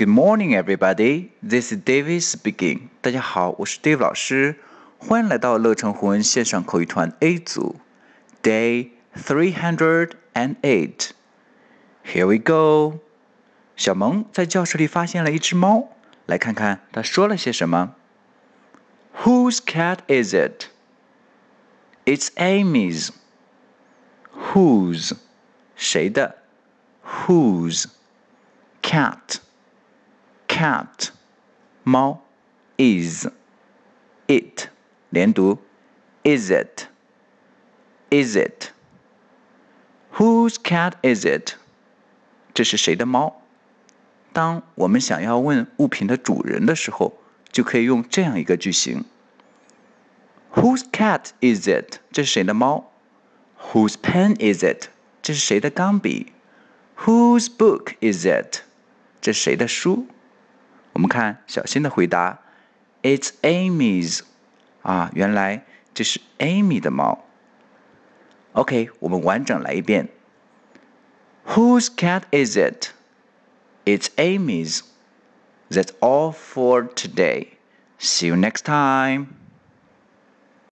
Good morning, everybody. This is David speaking. 大家好，我是 Dave 老师，欢迎来到乐成湖文线上口语团 A 组，Day three hundred and eight. Here we go. 小萌在教室里发现了一只猫，来看看它说了些什么。Whose cat is it? It's Amy's. Whose? 谁的？Whose? Cat. Cat. 猫。Is. It. 连读。Is it? Is it? Whose cat is it? 这是谁的猫？当我们想要问物品的主人的时候，就可以用这样一个句型：Whose cat is it？这是谁的猫？Whose pen is it？这是谁的钢笔？Whose book is it？这是谁的书？ 我们看小新的回答：It's Amy's。啊，原来这是 Amy 的猫。OK，我们完整来一遍。Whose cat is it? It's Amy's. That's all for today. See you next time.